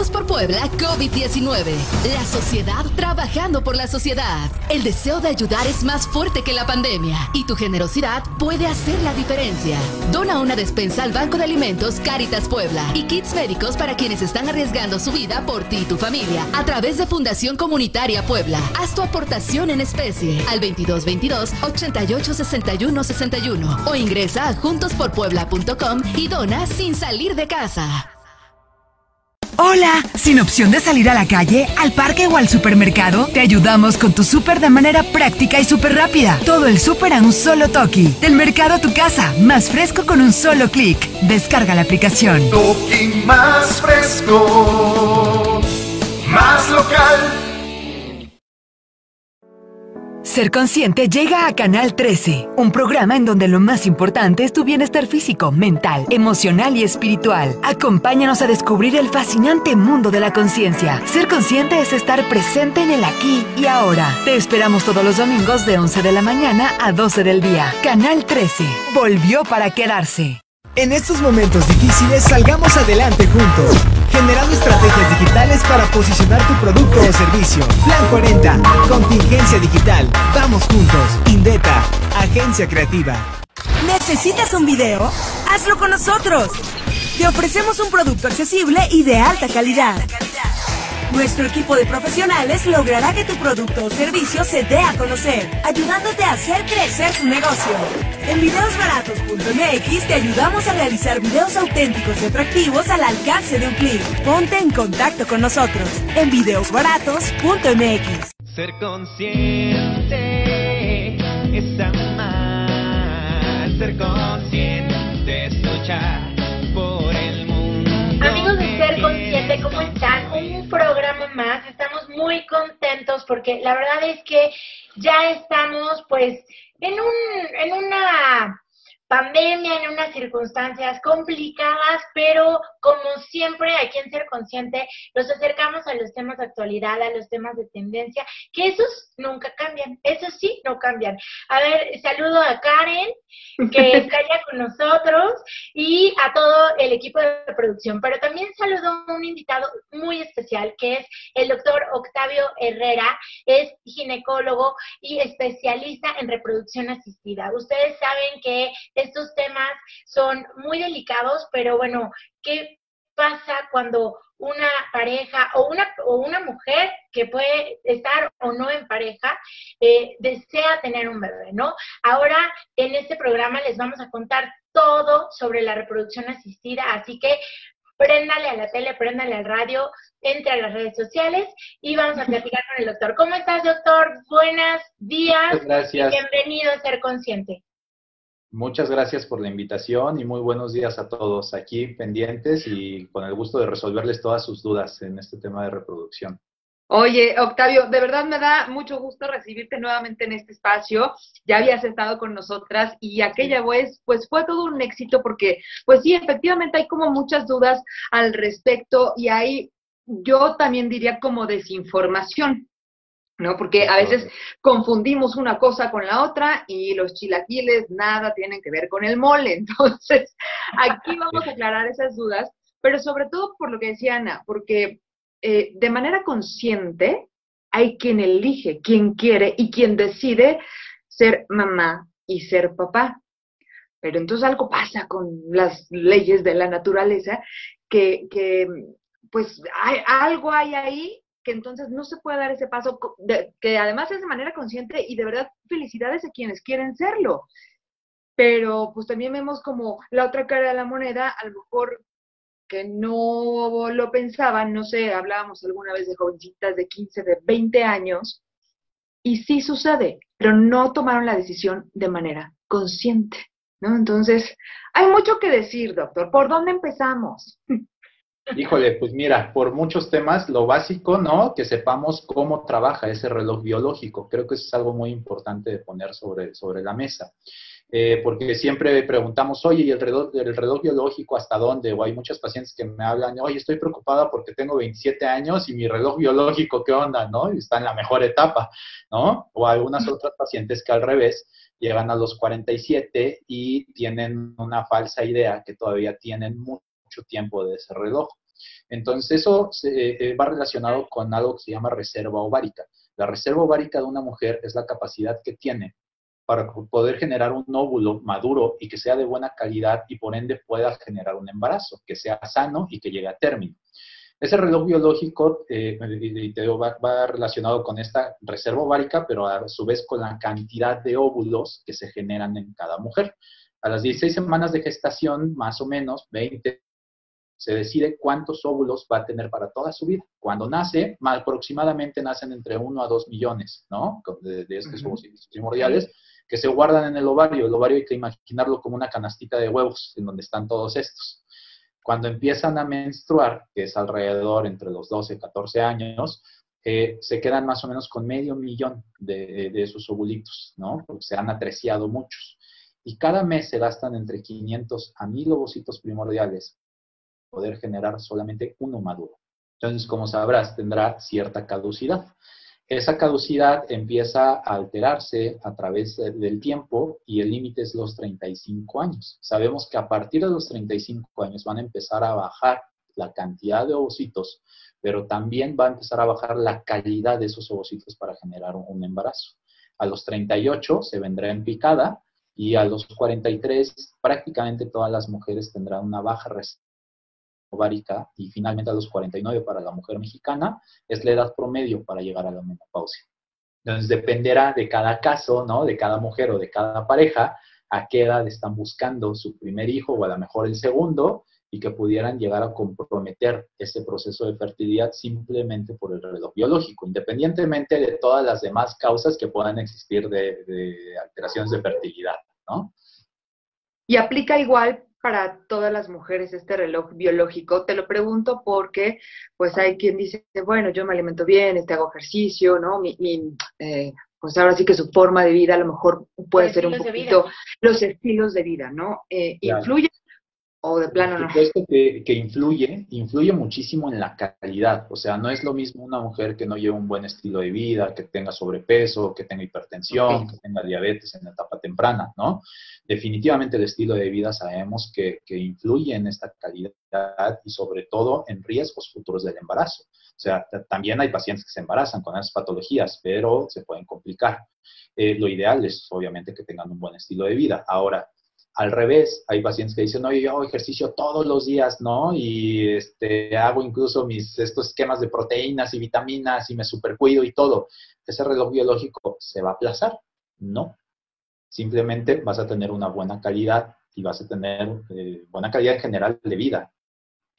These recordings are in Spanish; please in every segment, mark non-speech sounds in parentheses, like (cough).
Juntos por Puebla COVID-19. La sociedad trabajando por la sociedad. El deseo de ayudar es más fuerte que la pandemia y tu generosidad puede hacer la diferencia. Dona una despensa al Banco de Alimentos Caritas Puebla y kits médicos para quienes están arriesgando su vida por ti y tu familia a través de Fundación Comunitaria Puebla. Haz tu aportación en especie al 2222 88 61 61 o ingresa a juntosporpuebla.com y dona sin salir de casa. Hola, sin opción de salir a la calle, al parque o al supermercado, te ayudamos con tu súper de manera práctica y súper rápida. Todo el súper a un solo toque. Del mercado a tu casa, más fresco con un solo clic. Descarga la aplicación. Toki más fresco, más local. Ser Consciente llega a Canal 13, un programa en donde lo más importante es tu bienestar físico, mental, emocional y espiritual. Acompáñanos a descubrir el fascinante mundo de la conciencia. Ser Consciente es estar presente en el aquí y ahora. Te esperamos todos los domingos de 11 de la mañana a 12 del día. Canal 13, volvió para quedarse. En estos momentos difíciles salgamos adelante juntos, generando estrategias digitales para posicionar tu producto o servicio. Plan 40, contingencia digital. Vamos juntos. Indeta, agencia creativa. ¿Necesitas un video? Hazlo con nosotros. Te ofrecemos un producto accesible y de alta calidad. Nuestro equipo de profesionales logrará que tu producto o servicio se dé a conocer, ayudándote a hacer crecer tu negocio. En videosbaratos.mx te ayudamos a realizar videos auténticos y atractivos al alcance de un clic. Ponte en contacto con nosotros en videosbaratos.mx. Ser consciente es más, estamos muy contentos porque la verdad es que ya estamos pues en, un, en una pandemia, en unas circunstancias complicadas, pero como siempre aquí en Ser Consciente, los acercamos a los temas de actualidad, a los temas de tendencia, que esos nunca cambian, esos sí no cambian. A ver, saludo a Karen, que (laughs) está ya con nosotros, y a todo el equipo de producción, pero también saludo a un invitado muy especial, que es el doctor Octavio Herrera, es ginecólogo y especialista en reproducción asistida. Ustedes saben que estos temas son muy delicados, pero bueno, ¿qué pasa cuando una pareja o una, o una mujer que puede estar o no en pareja eh, desea tener un bebé, ¿no? Ahora en este programa les vamos a contar todo sobre la reproducción asistida, así que préndale a la tele, préndale al radio, entre a las redes sociales y vamos a platicar con el doctor. ¿Cómo estás, doctor? Buenos días. Gracias. Bienvenido a Ser Consciente. Muchas gracias por la invitación y muy buenos días a todos aquí pendientes y con el gusto de resolverles todas sus dudas en este tema de reproducción. Oye, Octavio, de verdad me da mucho gusto recibirte nuevamente en este espacio. Ya habías estado con nosotras y aquella vez, pues fue todo un éxito porque, pues sí, efectivamente hay como muchas dudas al respecto y hay, yo también diría como desinformación. ¿No? Porque a veces confundimos una cosa con la otra y los chilaquiles nada tienen que ver con el mole. (laughs) Entonces, aquí vamos a aclarar esas dudas, pero sobre todo por lo que decía Ana, porque eh, de manera consciente hay quien elige, quien quiere y quien decide ser mamá y ser papá. Pero entonces algo pasa con las leyes de la naturaleza que, que pues hay, algo hay ahí que entonces no se puede dar ese paso, que además es de manera consciente y de verdad felicidades a quienes quieren serlo. Pero pues también vemos como la otra cara de la moneda, a lo mejor que no lo pensaban, no sé, hablábamos alguna vez de jovencitas de 15, de 20 años, y sí sucede, pero no tomaron la decisión de manera consciente, ¿no? Entonces, hay mucho que decir, doctor. ¿Por dónde empezamos? Híjole, pues mira, por muchos temas, lo básico, ¿no? Que sepamos cómo trabaja ese reloj biológico. Creo que eso es algo muy importante de poner sobre, sobre la mesa. Eh, porque siempre preguntamos, oye, ¿y el reloj, el reloj biológico hasta dónde? O hay muchos pacientes que me hablan, oye, estoy preocupada porque tengo 27 años y mi reloj biológico, ¿qué onda? ¿No? Está en la mejor etapa, ¿no? O algunas otras pacientes que al revés llegan a los 47 y tienen una falsa idea que todavía tienen mucho tiempo de ese reloj. Entonces eso se, va relacionado con algo que se llama reserva ovárica. La reserva ovárica de una mujer es la capacidad que tiene para poder generar un óvulo maduro y que sea de buena calidad y por ende pueda generar un embarazo, que sea sano y que llegue a término. Ese reloj biológico eh, va, relacionado con esta reserva ovárica, pero a su vez con la cantidad de óvulos que se generan en cada mujer. A las 16 semanas de gestación, más o menos, 20, se decide cuántos óvulos va a tener para toda su vida. Cuando nace, aproximadamente nacen entre 1 a 2 millones, ¿no? De, estos ovocitos primordiales que se guardan en el ovario. El ovario hay que imaginarlo como una canastita de huevos en donde están todos estos. Cuando empiezan a menstruar, que es alrededor entre los 12 y 14 años, eh, se quedan más o menos con medio millón de, esos ovulitos, ¿no? Porque se han atreciado muchos. Y cada mes se gastan entre 500 a 1000 ovocitos primordiales poder generar solamente uno maduro. Entonces, como sabrás, tendrá cierta caducidad. Esa caducidad empieza a alterarse a través del tiempo y el límite es los 35 años. Sabemos que a partir de los 35 años van a empezar a bajar la cantidad de ovocitos, pero también va a empezar a bajar la calidad de esos ovocitos para generar un embarazo. A los 38 se vendrá en picada y a los 43 prácticamente todas las mujeres tendrán una baja ovárica y finalmente a los 49 para la mujer mexicana es la edad promedio para llegar a la menopausia. Entonces dependerá de cada caso, ¿no? De cada mujer o de cada pareja a qué edad están buscando su primer hijo o a lo mejor el segundo y que pudieran llegar a comprometer ese proceso de fertilidad simplemente por el reloj biológico, independientemente de todas las demás causas que puedan existir de, de alteraciones de fertilidad, ¿no? Y aplica igual para todas las mujeres este reloj biológico? Te lo pregunto porque, pues hay quien dice, bueno, yo me alimento bien, este, hago ejercicio, ¿no? Mi, eh, pues ahora sí que su forma de vida a lo mejor puede ser un poquito los estilos de vida, ¿no? Eh, ¿Influye o de plano no? Que, que influye, influye muchísimo en la calidad. O sea, no es lo mismo una mujer que no lleva un buen estilo de vida, que tenga sobrepeso, que tenga hipertensión, que tenga diabetes en etapa temprana, ¿no? Definitivamente el estilo de vida sabemos que, que influye en esta calidad y sobre todo en riesgos futuros del embarazo. O sea, también hay pacientes que se embarazan con esas patologías, pero se pueden complicar. Eh, lo ideal es obviamente que tengan un buen estilo de vida. Ahora, al revés, hay pacientes que dicen, oye, yo hago ejercicio todos los días, ¿no? Y este, hago incluso mis, estos esquemas de proteínas y vitaminas y me supercuido y todo. ¿Ese reloj biológico se va a aplazar? No. Simplemente vas a tener una buena calidad y vas a tener eh, buena calidad en general de vida,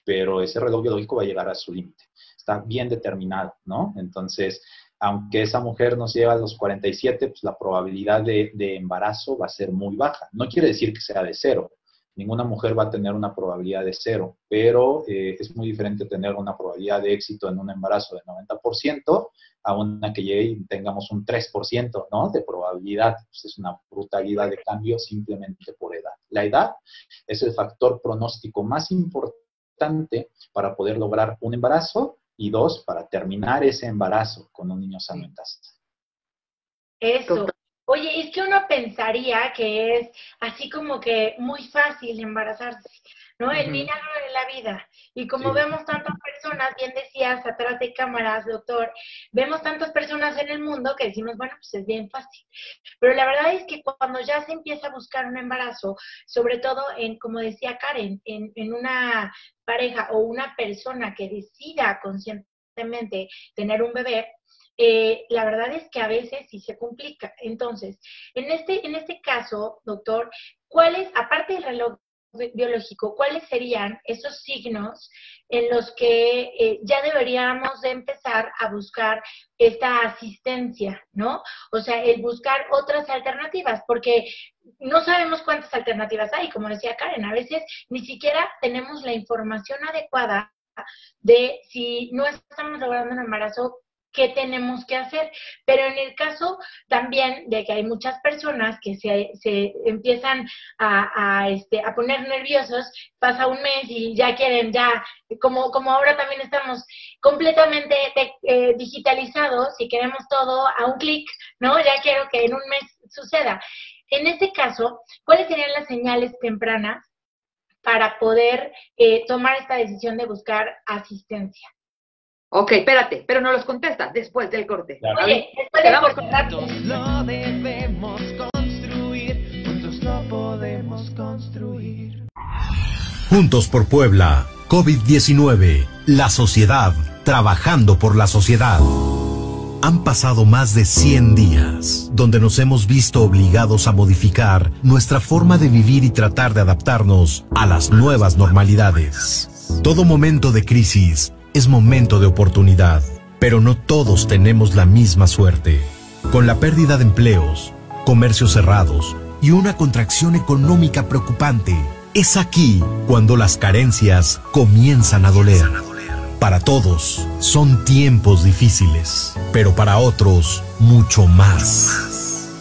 pero ese reloj biológico va a llegar a su límite. Está bien determinado, ¿no? Entonces, aunque esa mujer nos lleva a los 47, pues la probabilidad de, embarazo va a ser muy baja. No quiere decir que sea de cero. Ninguna mujer va a tener una probabilidad de cero, pero eh, es muy diferente tener una probabilidad de éxito en un embarazo de 90% a una que llegue y tengamos un 3% ¿no? de probabilidad. Pues es una brutalidad de cambio simplemente por edad. La edad es el factor pronóstico más importante para poder lograr un embarazo y dos, para terminar ese embarazo con un niño sano en casa. Eso. Oye, es que uno pensaría que es así como que muy fácil embarazarse, ¿no? El milagro de la vida. Y como vemos tantas personas, bien decías, atrás de cámaras, doctor, vemos tantas personas en el mundo que decimos, bueno, pues es bien fácil. Pero la verdad es que cuando ya se empieza a buscar un embarazo, sobre todo en, como decía Karen, en, en una pareja o una persona que decida conscientemente tener un bebé, eh, la verdad es que a veces sí se complica. Entonces, en este, en este caso, doctor, ¿cuáles, aparte del reloj biológico, cuáles serían esos signos en los que eh, ya deberíamos de empezar a buscar esta asistencia, ¿no? O sea, el buscar otras alternativas, porque no sabemos cuántas alternativas hay, como decía Karen, a veces ni siquiera tenemos la información adecuada de si no estamos logrando un embarazo, qué tenemos que hacer. Pero en el caso también de que hay muchas personas que se, se empiezan a, este, a poner nerviosos, pasa un mes y ya quieren, ya, como, como ahora también estamos completamente eh, digitalizados y queremos todo a un clic, ¿no? Ya quiero que en un mes suceda. En este caso, ¿cuáles serían las señales tempranas para poder eh, tomar esta decisión de buscar asistencia. Ok, espérate, pero no los contesta después del corte. Oye, después del corte. Lo debemos construir, juntos lo podemos construir. Juntos por Puebla, COVID-19, la sociedad, trabajando por la sociedad. Han pasado más de 100 días, donde nos hemos visto obligados a modificar nuestra forma de vivir y tratar de adaptarnos a las nuevas normalidades. Todo momento de crisis es momento de oportunidad, pero no todos tenemos la misma suerte. Con la pérdida de empleos, comercios cerrados y una contracción económica preocupante, es aquí cuando las carencias comienzan a doler. Para todos son tiempos difíciles, pero para otros mucho más.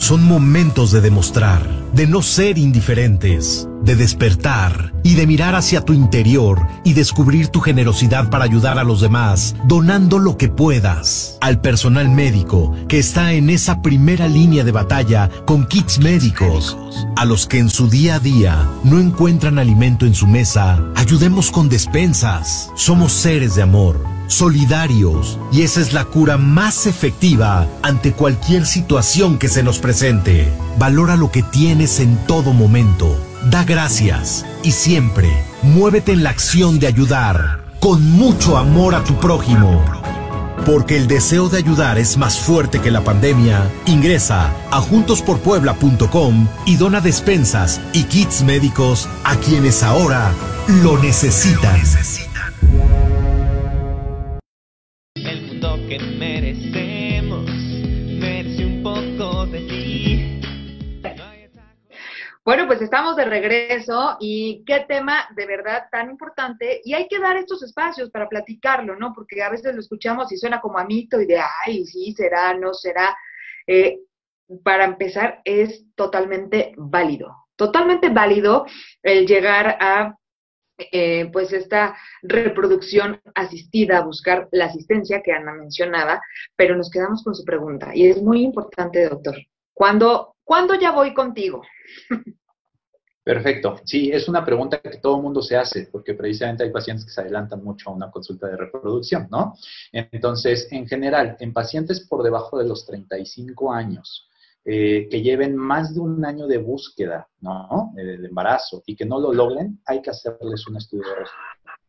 Son momentos de demostrar, de no ser indiferentes, de despertar y de mirar hacia tu interior y descubrir tu generosidad para ayudar a los demás, donando lo que puedas. Al personal médico que está en esa primera línea de batalla con kits médicos. A los que en su día a día no encuentran alimento en su mesa, ayudemos con despensas. Somos seres de amor, solidarios, y esa es la cura más efectiva ante cualquier situación que se nos presente. Valora lo que tienes en todo momento. Da gracias y siempre muévete en la acción de ayudar con mucho amor a tu prójimo. Porque el deseo de ayudar es más fuerte que la pandemia, ingresa a juntosporpuebla.com y dona despensas y kits médicos a quienes ahora lo necesitan. El Bueno, pues estamos de regreso y qué tema de verdad tan importante y hay que dar estos espacios para platicarlo, ¿no? Porque a veces lo escuchamos y suena como a mito y de, ay, sí, será, no será. Eh, para empezar, es totalmente válido, totalmente válido el llegar a eh, pues esta reproducción asistida, buscar la asistencia que Ana mencionaba, pero nos quedamos con su pregunta y es muy importante, doctor. ¿Cuándo, ¿cuándo ya voy contigo? (laughs) Perfecto. Sí, es una pregunta que todo el mundo se hace, porque precisamente hay pacientes que se adelantan mucho a una consulta de reproducción, ¿no? Entonces, en general, en pacientes por debajo de los 35 años, eh, que lleven más de un año de búsqueda, ¿no? De, de embarazo y que no lo logren, hay que hacerles un estudio de resultados.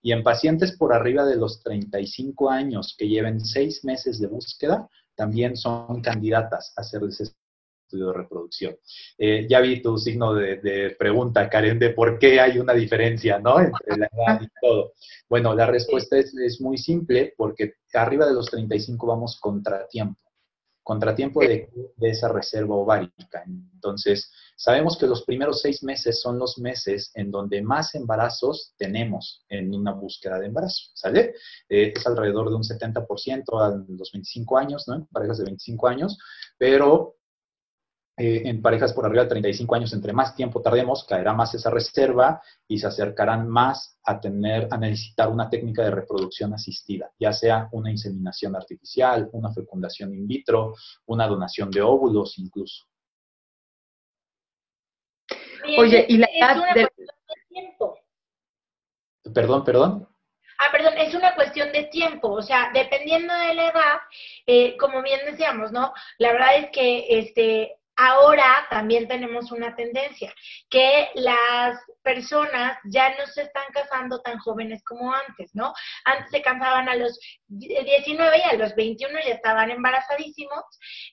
Y en pacientes por arriba de los 35 años que lleven seis meses de búsqueda, también son candidatas a hacerles estudio de reproducción. Eh, ya vi tu signo de, de, pregunta, Karen, de por qué hay una diferencia, ¿no? Entre la edad y todo. Bueno, la respuesta es, es muy simple, porque arriba de los 35 vamos contratiempo contratiempo de, de, esa reserva ovárica. Entonces, sabemos que los primeros seis meses son los meses en donde más embarazos tenemos en una búsqueda de embarazo, ¿sale? Eh, es alrededor de un 70% a los 25 años, ¿no? En parejas de 25 años, pero eh, en parejas por arriba de 35 años, entre más tiempo tardemos, caerá más esa reserva y se acercarán más a tener, a necesitar una técnica de reproducción asistida, ya sea una inseminación artificial, una fecundación in vitro, una donación de óvulos incluso. Oye, y la edad de tiempo. Perdón, perdón. Ah, perdón, es una cuestión de tiempo, o sea, dependiendo de la edad, eh, como bien decíamos, ¿no? La verdad es que este, Ahora también tenemos una tendencia, que las personas ya no se están casando tan jóvenes como antes, ¿no? Antes se casaban a los 19 y a los 21 ya estaban embarazadísimos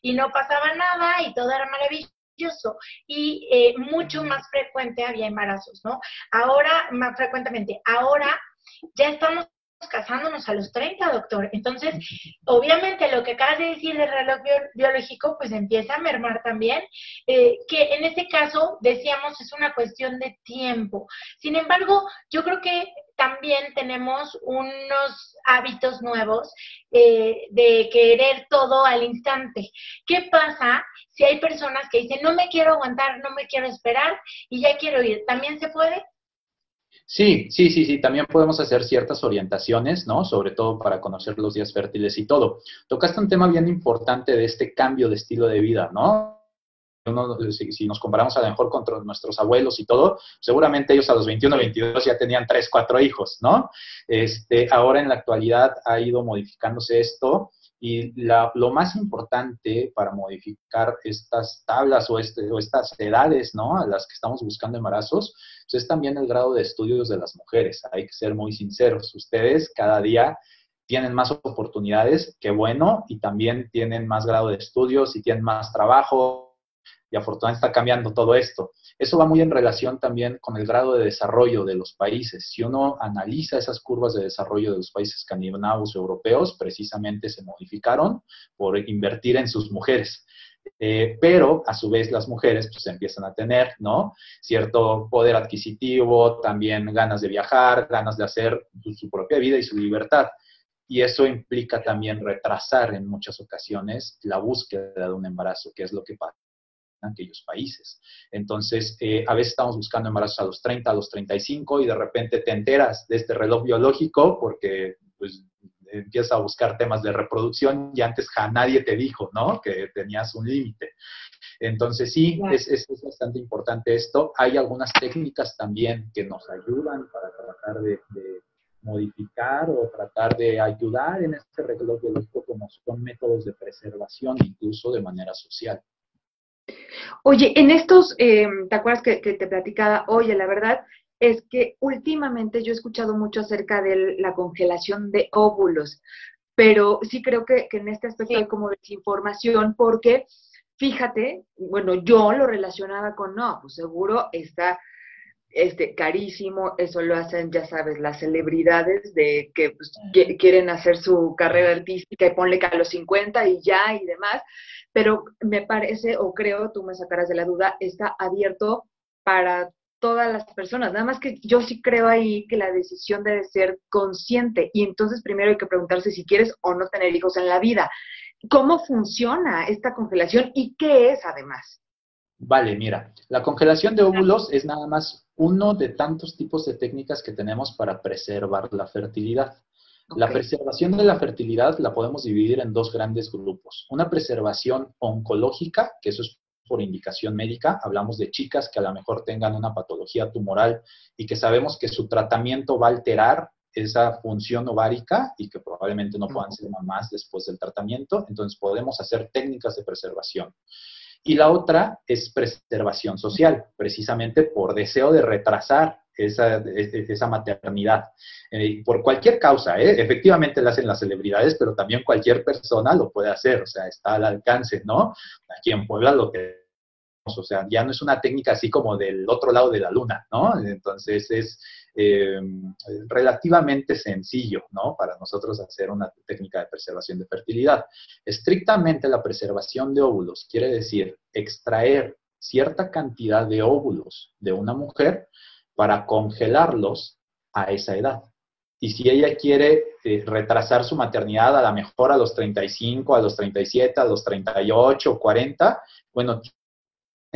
y no pasaba nada y todo era maravilloso y eh, mucho más frecuente había embarazos, ¿no? Ahora, más frecuentemente, ahora ya estamos casándonos a los 30, doctor. Entonces, obviamente lo que acabas de decir del reloj biológico, pues empieza a mermar también, eh, que en este caso, decíamos, es una cuestión de tiempo. Sin embargo, yo creo que también tenemos unos hábitos nuevos eh, de querer todo al instante. ¿Qué pasa si hay personas que dicen, no me quiero aguantar, no me quiero esperar y ya quiero ir? ¿También se puede? Sí, sí, sí, sí, también podemos hacer ciertas orientaciones, ¿no? Sobre todo para conocer los días fértiles y todo. Tocaste un tema bien importante de este cambio de estilo de vida, ¿no? si, nos comparamos a lo mejor contra nuestros abuelos y todo, seguramente ellos a los 21, 22 ya tenían 3, 4 hijos, ¿no? Este, ahora en la actualidad ha ido modificándose esto y lo más importante para modificar estas tablas o, este, o estas edades, ¿no? A las que estamos buscando embarazos, pues es también el grado de estudios de las mujeres. Hay que ser muy sinceros. Ustedes cada día tienen más oportunidades, qué bueno, y también tienen más grado de estudios y tienen más trabajo, y afortunadamente está cambiando todo esto. Eso va muy en relación también con el grado de desarrollo de los países. Si uno analiza esas curvas de desarrollo de los países escandinavos europeos, precisamente se modificaron por invertir en sus mujeres. Eh, pero a su vez las mujeres pues empiezan a tener, ¿no? Cierto poder adquisitivo, también ganas de viajar, ganas de hacer su propia vida y su libertad y eso implica también retrasar en muchas ocasiones la búsqueda de un embarazo, que es lo que pasa en aquellos países. Entonces, eh, a veces estamos buscando embarazos a los 30, a los 35 y de repente te enteras de este reloj biológico porque pues, empiezas a buscar temas de reproducción y antes ja, nadie te dijo, ¿no? Que tenías un límite. Entonces, sí, es, es, bastante importante esto. Hay algunas técnicas también que nos ayudan para tratar de modificar o tratar de ayudar en este reloj biológico como son métodos de preservación, incluso de manera social. Oye, en estos, eh, ¿te acuerdas que, te platicaba? Oye, la verdad es que últimamente yo he escuchado mucho acerca de la congelación de óvulos, pero sí creo que, en este aspecto hay como desinformación porque, fíjate, bueno, yo lo relacionaba con, no, pues seguro está este, carísimo, eso lo hacen, ya sabes, las celebridades de que pues, quieren hacer su carrera artística y ponle que a los 50 y ya y demás, pero me parece, o creo, tú me sacarás de la duda, está abierto para todas las personas, nada más que yo sí creo ahí que la decisión debe ser consciente y entonces primero hay que preguntarse si quieres o no tener hijos en la vida. ¿Cómo funciona esta congelación y qué es además? Vale, mira, la congelación de óvulos es nada más uno de tantos tipos de técnicas que tenemos para preservar la fertilidad. La preservación de la fertilidad la podemos dividir en dos grandes grupos. Una preservación oncológica, que eso es por indicación médica, hablamos de chicas que a lo mejor tengan una patología tumoral y que sabemos que su tratamiento va a alterar esa función ovárica y que probablemente no puedan ser mamás después del tratamiento, entonces podemos hacer técnicas de preservación. Y la otra es preservación social, precisamente por deseo de retrasar esa, esa maternidad. Eh, por cualquier causa, ¿eh? efectivamente la hacen las celebridades, pero también cualquier persona lo puede hacer, o sea, está al alcance, ¿no? Aquí en Puebla lo que o sea, ya no es una técnica así como del otro lado de la luna, ¿no? Entonces es eh, relativamente sencillo, ¿no? Para nosotros hacer una técnica de preservación de fertilidad. Estrictamente la preservación de óvulos quiere decir extraer cierta cantidad de óvulos de una mujer para congelarlos a esa edad. Y si ella quiere eh, retrasar su maternidad a lo mejor a los 35, a los 37, a los 38, 40, bueno,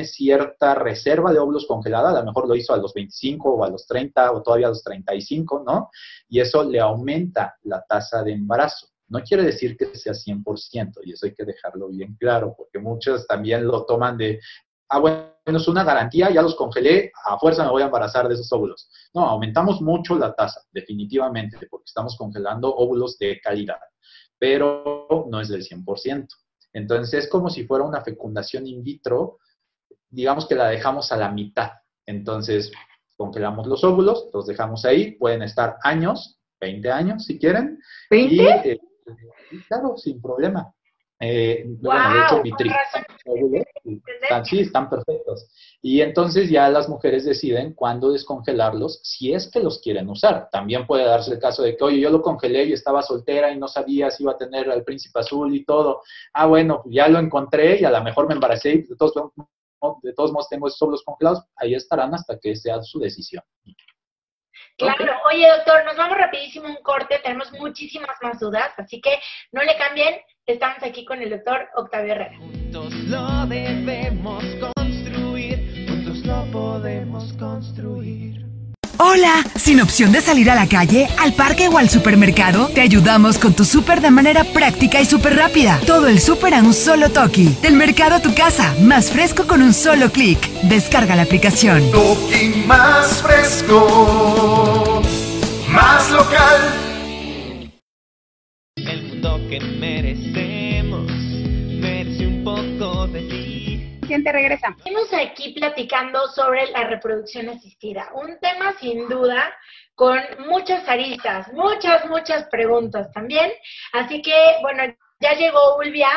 cierta reserva de óvulos congelada, a lo mejor lo hizo a los 25 o a los 30 o todavía a los 35, ¿no? Y eso le aumenta la tasa de embarazo. No quiere decir que sea 100%, y eso hay que dejarlo bien claro, porque muchos también lo toman de, ah, bueno, es una garantía, ya los congelé, a fuerza me voy a embarazar de esos óvulos. No, aumentamos mucho la tasa, definitivamente, porque estamos congelando óvulos de calidad, pero no es del 100%. Entonces es como si fuera una fecundación in vitro, digamos que la dejamos a la mitad. Entonces, congelamos los óvulos, los dejamos ahí, pueden estar años, 20 años si quieren. ¿20? Eh, y, claro, sin problema. Eh, bueno, de hecho, están, sí, están perfectos. Y entonces ya las mujeres deciden cuándo descongelarlos si es que los quieren usar. También puede darse el caso de que, oye, yo lo congelé y estaba soltera y no sabía si iba a tener al príncipe azul y todo. Ah, bueno, ya lo encontré y a lo mejor me embaracé y todos de todos modos tengo esos óvulos congelados, ahí estarán hasta que sea su decisión. Claro, oye doctor, nos vamos rapidísimo un corte, tenemos muchísimas más dudas, así que no le cambien, estamos aquí con el doctor Octavio Herrera. Juntos lo debemos construir, juntos lo podemos construir. Hola, sin opción de salir a la calle, al parque o al supermercado, te ayudamos con tu súper de manera práctica y súper rápida. Todo el súper a un solo toque. Del mercado a tu casa, más fresco con un solo clic. Descarga la aplicación. Toki más fresco, más local. El mundo que merecemos Te regresa. Estamos aquí platicando sobre la reproducción asistida, un tema sin duda con muchas aristas, muchas, muchas preguntas también. Así que, bueno, ya llegó Ulvia,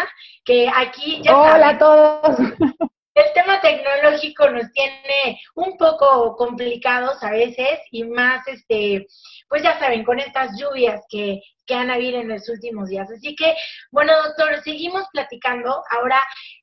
que aquí ya Hola saben, a todos. (laughs) el tema tecnológico nos tiene un poco complicados a veces y más, este, pues ya saben, con estas lluvias que, que han habido en los últimos días. Así que, bueno, doctor, seguimos platicando. Ahora,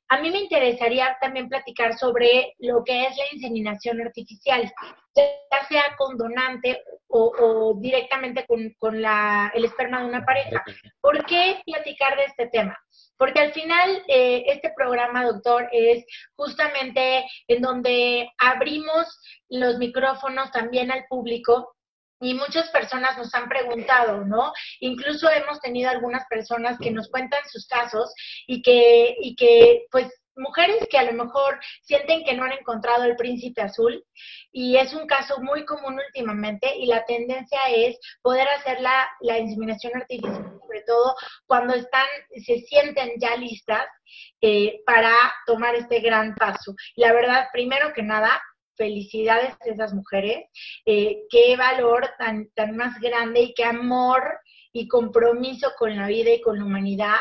a mí me interesaría también platicar sobre lo que es la inseminación artificial, ya sea con donante o, o directamente con, con la, el esperma de una pareja. ¿Por qué platicar de este tema? Porque al final eh, este programa, doctor, es justamente en donde abrimos los micrófonos también al público y muchas personas nos han preguntado, ¿no? Incluso hemos tenido algunas personas que nos cuentan sus casos y que, y que pues mujeres que a lo mejor sienten que no han encontrado el príncipe azul y es un caso muy común últimamente y la tendencia es poder hacer la, la inseminación artificial, sobre todo cuando están, se sienten ya listas eh, para tomar este gran paso. La verdad, primero que nada, felicidades a esas mujeres, eh, qué valor tan, tan más grande y qué amor y compromiso con la vida y con la humanidad.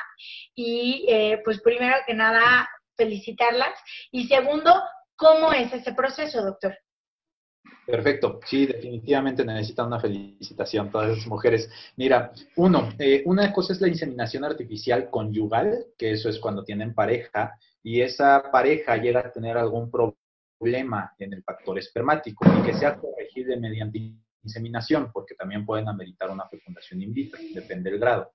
Y eh, pues primero que nada, felicitarlas. Y segundo, ¿cómo es ese proceso, doctor? Perfecto, sí, definitivamente necesitan una felicitación todas esas mujeres. Mira, uno, eh, una cosa es la inseminación artificial conyugal, que eso es cuando tienen pareja y esa pareja llega a tener algún problema en el factor espermático y que sea corregible mediante inseminación, porque también pueden ameritar una fecundación in vitro, depende del grado.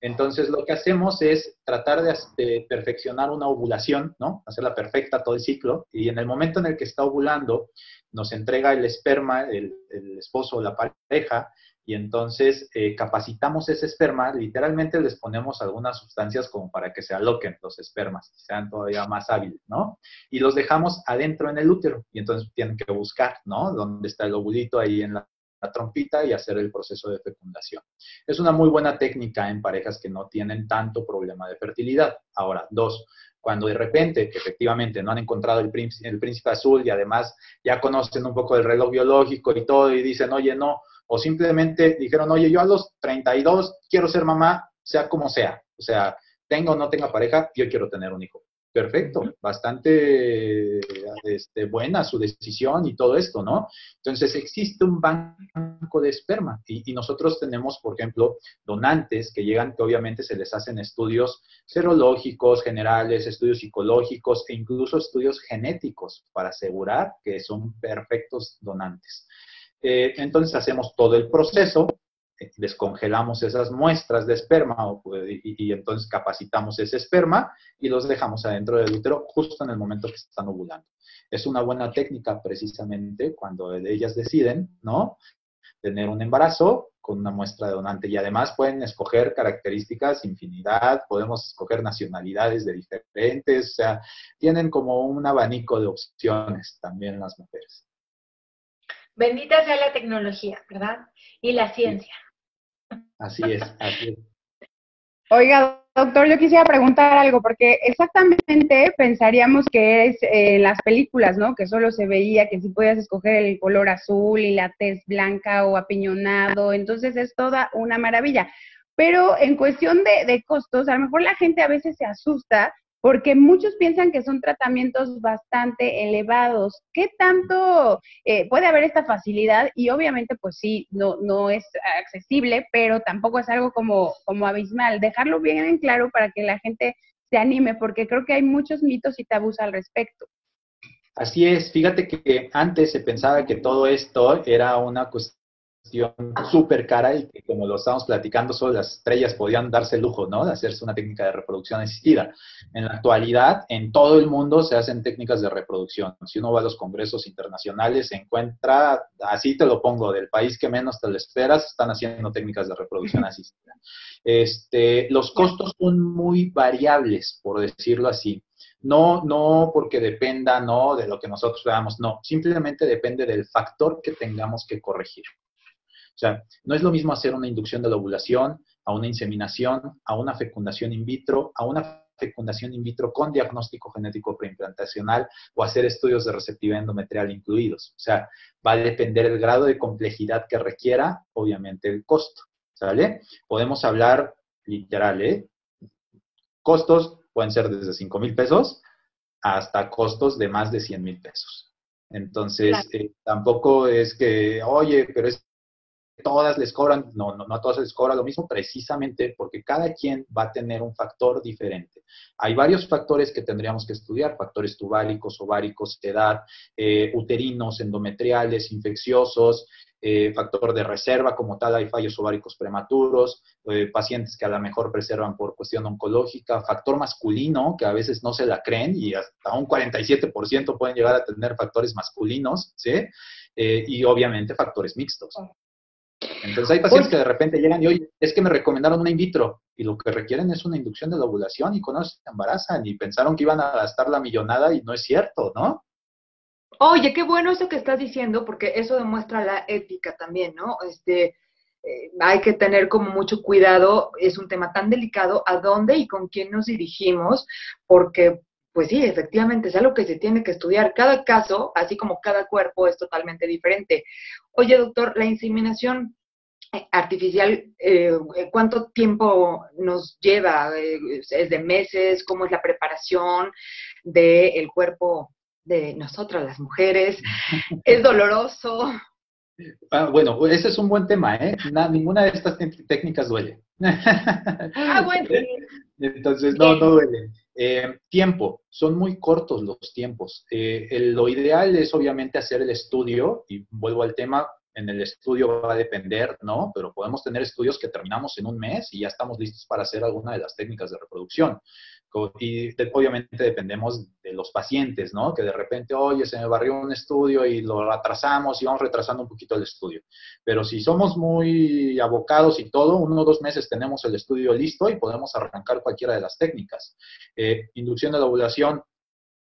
Entonces, lo que hacemos es tratar de, de, perfeccionar una ovulación, ¿no? Hacerla perfecta todo el ciclo, y en el momento en el que está ovulando, nos entrega el esperma, el, el esposo o la pareja, y entonces eh, capacitamos ese esperma, literalmente les ponemos algunas sustancias como para que se aloquen los espermas, sean todavía más hábiles, ¿no? Y los dejamos adentro en el útero, y entonces tienen que buscar, ¿no? Dónde está el ovulito ahí en la trompita y hacer el proceso de fecundación. Es una muy buena técnica en parejas que no tienen tanto problema de fertilidad. Ahora, dos, cuando de repente, que efectivamente no han encontrado el príncipe, el príncipe azul y además ya conocen un poco del reloj biológico y todo y dicen, oye, no, o simplemente dijeron, oye, yo a los 32 quiero ser mamá, sea como sea, o sea, tenga o no tenga pareja, yo quiero tener un hijo. Perfecto, bastante este, buena su decisión y todo esto, ¿no? Entonces existe un banco de esperma y, y, nosotros tenemos, por ejemplo, donantes que llegan, que obviamente se les hacen estudios serológicos, generales, estudios psicológicos e incluso estudios genéticos para asegurar que son perfectos donantes. Eh, entonces hacemos todo el proceso, descongelamos esas muestras de esperma y, y, entonces capacitamos ese esperma y los dejamos adentro del útero justo en el momento que están ovulando. Es una buena técnica precisamente cuando ellas deciden, ¿no? Tener un embarazo con una muestra de donante y además pueden escoger características, infinidad, podemos escoger nacionalidades de diferentes, o sea, tienen como un abanico de opciones también las mujeres. Bendita sea la tecnología, ¿verdad? Y la ciencia. Así es, así es. Oiga, doctor, yo quisiera preguntar algo, porque exactamente pensaríamos que es en eh, las películas, ¿no? Que solo se veía que si podías escoger el color azul y la tez blanca o apiñonado, entonces es toda una maravilla. Pero en cuestión de, de costos, a lo mejor la gente a veces se asusta porque muchos piensan que son tratamientos bastante elevados. ¿Qué tanto eh, puede haber esta facilidad? Y obviamente, pues sí, no, no es accesible, pero tampoco es algo como, como abismal. Dejarlo bien en claro para que la gente se anime, porque creo que hay muchos mitos y tabús al respecto. Así es, fíjate que antes se pensaba que todo esto era una cuestión súper cara y que como lo estamos platicando, solo las estrellas podían darse el lujo, ¿no? De hacerse una técnica de reproducción asistida. En la actualidad, en todo el mundo se hacen técnicas de reproducción. Si uno va a los congresos internacionales, se encuentra, así te lo pongo, del país que menos te lo esperas, están haciendo técnicas de reproducción asistida. Este, los costos son muy variables, por decirlo así. No, no porque dependa, no, de lo que nosotros veamos, no, simplemente depende del factor que tengamos que corregir. O sea, no es lo mismo hacer una inducción de la ovulación, a una inseminación, a una fecundación in vitro, a una fecundación in vitro con diagnóstico genético preimplantacional o hacer estudios de receptividad endometrial incluidos. O sea, va a depender del grado de complejidad que requiera, obviamente, el costo. ¿Sale? Podemos hablar literal, ¿eh? Costos pueden ser desde 5 mil pesos hasta costos de más de 100 mil pesos. Entonces, eh, tampoco es que, oye, pero es todas les cobran, no, no, no a todas les cobra lo mismo, precisamente porque cada quien va a tener un factor diferente. Hay varios factores que tendríamos que estudiar, factores tubáricos, ováricos, edad, eh, uterinos, endometriales, infecciosos, eh, factor de reserva como tal, hay fallos ováricos prematuros, eh, pacientes que a lo mejor preservan por cuestión oncológica, factor masculino, que a veces no se la creen y hasta un 47% pueden llegar a tener factores masculinos, ¿sí? y obviamente factores mixtos. Entonces hay pacientes que de repente llegan y, oye, es que me recomendaron una in vitro y lo que requieren es una inducción de la ovulación y con eso se embarazan y pensaron que iban a gastar la millonada y no es cierto, ¿no? Oye, qué bueno eso que estás diciendo porque eso demuestra la ética también, ¿no? Este, eh, hay que tener como mucho cuidado, es un tema tan delicado, a dónde y con quién nos dirigimos, porque pues sí, efectivamente, es algo que se tiene que estudiar. Cada caso, así como cada cuerpo, es totalmente diferente. Oye, doctor, la inseminación artificial, eh, ¿cuánto tiempo nos lleva? Eh, ¿Es de meses? ¿Cómo es la preparación del cuerpo de nosotras, las mujeres? ¿Es doloroso? Ah, bueno, ese es un buen tema, ¿eh? ninguna de estas técnicas duele. ah, bueno. (laughs) Entonces, no, no duele. Eh, tiempo, son muy cortos los tiempos. Eh, lo ideal es obviamente hacer el estudio, y vuelvo al tema, en el estudio va a depender, ¿no? Pero podemos tener estudios que terminamos en un mes y ya estamos listos para hacer alguna de las técnicas de reproducción. Y obviamente dependemos de los pacientes, ¿no? Que de repente, oye, se me barrió un estudio y lo atrasamos y vamos retrasando un poquito el estudio. Pero si somos muy abocados y todo, uno o dos meses tenemos el estudio listo y podemos arrancar cualquiera de las técnicas. Eh, inducción de la ovulación,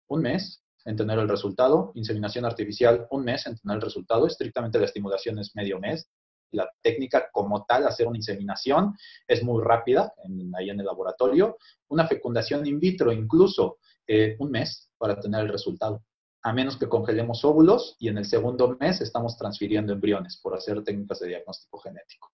un mes, en tener el resultado. Inseminación artificial, un mes en tener el resultado. Estrictamente la estimulación es medio mes. La técnica como tal, hacer una inseminación, es muy rápida ahí en el laboratorio. Una fecundación in vitro, incluso eh, un mes para tener el resultado. A menos que congelemos óvulos y en el segundo mes estamos transfiriendo embriones por hacer técnicas de diagnóstico genético.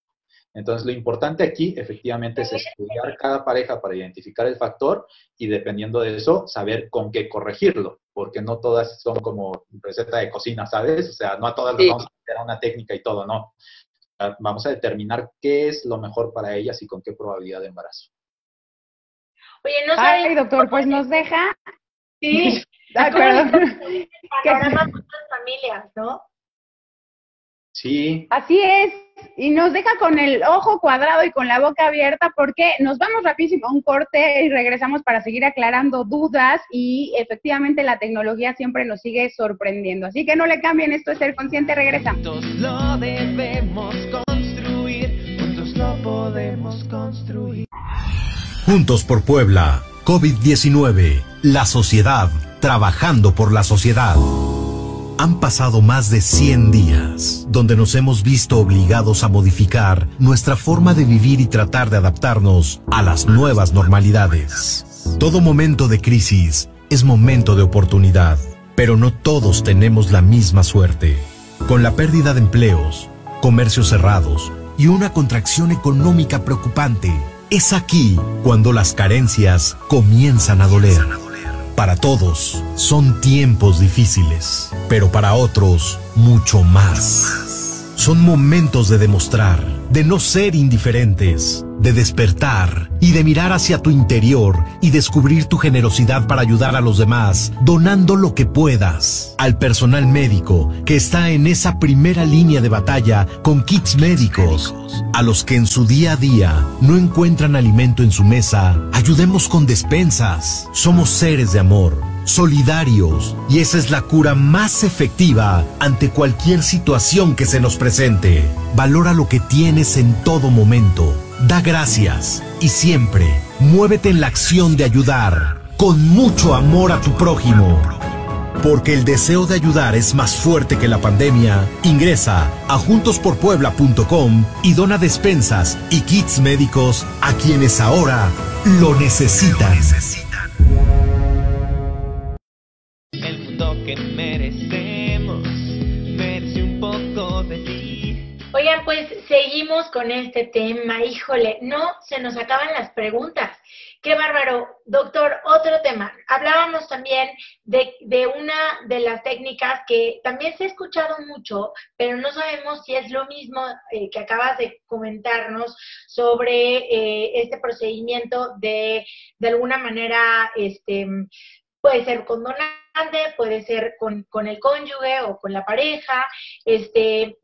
Entonces, lo importante aquí efectivamente es estudiar cada pareja para identificar el factor y dependiendo de eso, saber con qué corregirlo, porque no todas son como receta de cocina, ¿sabes? O sea, no a todas les vamos a hacer una técnica y todo, no. Vamos a determinar qué es lo mejor para ellas y con qué probabilidad de embarazo. Oye, no sabes. Ay, doctor, pues nos deja. Sí. (laughs) Ay, perdón. (laughs) Panorama las familias, ¿no? Sí. Así es. Y nos deja con el ojo cuadrado y con la boca abierta porque nos vamos rapidísimo a un corte y regresamos para seguir aclarando dudas y efectivamente la tecnología siempre nos sigue sorprendiendo. Así que no le cambien, esto es Ser Consciente, regresamos. Juntos lo debemos construir, juntos lo podemos construir. Juntos por Puebla, COVID-19, la sociedad, trabajando por la sociedad. Han pasado más de 100 días donde nos hemos visto obligados a modificar nuestra forma de vivir y tratar de adaptarnos a las nuevas normalidades. Todo momento de crisis es momento de oportunidad, pero no todos tenemos la misma suerte. Con la pérdida de empleos, comercios cerrados y una contracción económica preocupante, es aquí cuando las carencias comienzan a doler. Para todos son tiempos difíciles, pero para otros mucho más. Son momentos de demostrar de no ser indiferentes, de despertar y de mirar hacia tu interior y descubrir tu generosidad para ayudar a los demás, donando lo que puedas. Al personal médico que está en esa primera línea de batalla con kits médicos. A los que en su día a día no encuentran alimento en su mesa, ayudemos con despensas. Somos seres de amor solidarios, y esa es la cura más efectiva ante cualquier situación que se nos presente. Valora lo que tienes en todo momento, da gracias y siempre muévete en la acción de ayudar, con mucho amor a tu prójimo. Porque el deseo de ayudar es más fuerte que la pandemia, ingresa a juntosporpuebla.com y dona despensas y kits médicos a quienes ahora lo necesitan. Este tema. Híjole, no se nos acaban las preguntas. Qué bárbaro. Doctor, otro tema. Hablábamos también de, una de las técnicas que también se ha escuchado mucho, pero no sabemos si es lo mismo eh, que acabas de comentarnos sobre eh, este procedimiento de, de alguna manera, este, puede ser con donante, puede ser con, con el cónyuge o con la pareja, este,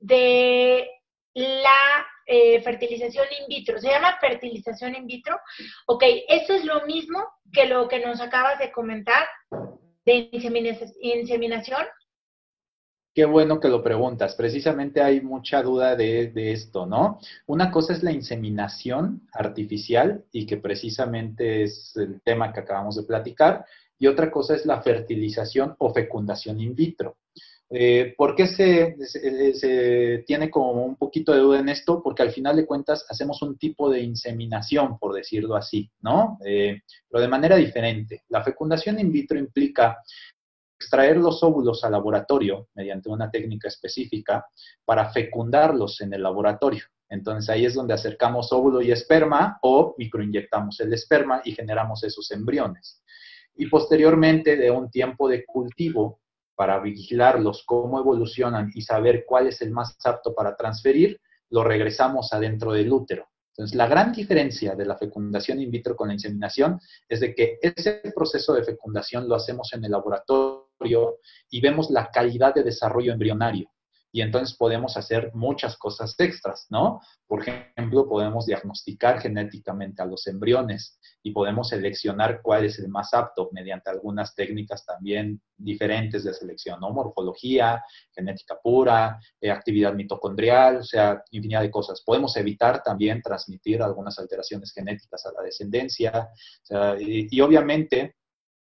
de la eh, fertilización in vitro. Se llama fertilización in vitro. Ok, eso es lo mismo que lo que nos acabas de comentar de inseminación. Qué bueno que lo preguntas. Precisamente hay mucha duda de, de, esto, ¿no? Una cosa es la inseminación artificial y que precisamente es el tema que acabamos de platicar, y otra cosa es la fertilización o fecundación in vitro. Eh, ¿Por qué se, tiene como un poquito de duda en esto? Porque al final de cuentas hacemos un tipo de inseminación, por decirlo así, ¿no? Eh, pero de manera diferente. La fecundación in vitro implica extraer los óvulos al laboratorio mediante una técnica específica para fecundarlos en el laboratorio. Entonces ahí es donde acercamos óvulo y esperma o microinyectamos el esperma y generamos esos embriones. Y posteriormente de un tiempo de cultivo para vigilarlos, cómo evolucionan y saber cuál es el más apto para transferir, lo regresamos adentro del útero. Entonces, la gran diferencia de la fecundación in vitro con la inseminación es de que ese proceso de fecundación lo hacemos en el laboratorio y vemos la calidad de desarrollo embrionario y entonces podemos hacer muchas cosas extras, ¿no? Por ejemplo, podemos diagnosticar genéticamente a los embriones y podemos seleccionar cuál es el más apto mediante algunas técnicas también diferentes de selección, ¿no? Morfología, genética pura, eh, actividad mitocondrial, o sea, infinidad de cosas. Podemos evitar también transmitir algunas alteraciones genéticas a la descendencia y, obviamente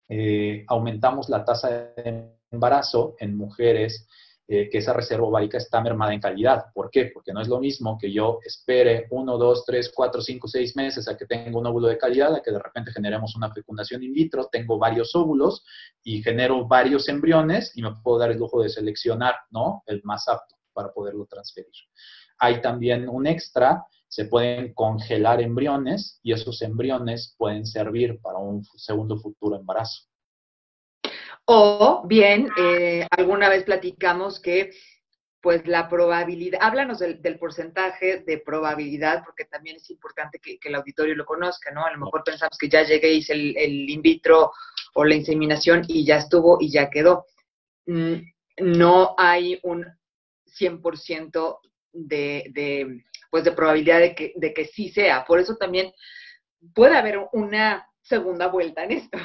eh, aumentamos la tasa de embarazo en mujeres eh, que esa reserva ovárica está mermada en calidad. ¿Por qué? Porque no es lo mismo que yo espere uno, dos, tres, cuatro, cinco, seis meses a que tenga un óvulo de calidad, a que de repente generemos una fecundación in vitro, tengo varios óvulos y genero varios embriones y me puedo dar el lujo de seleccionar, ¿no? El más apto para poderlo transferir. Hay también un extra, se pueden congelar embriones y esos embriones pueden servir para un segundo futuro embarazo. O bien, eh, alguna vez platicamos que pues la probabilidad, háblanos del, porcentaje de probabilidad, porque también es importante que, el auditorio lo conozca, ¿no? A lo mejor pensamos que ya llegué, hice el, el in vitro o la inseminación y ya estuvo y ya quedó. Mm, no hay un 100% de, de, pues de probabilidad de que, de que sí sea. Por eso también puede haber una segunda vuelta en esto.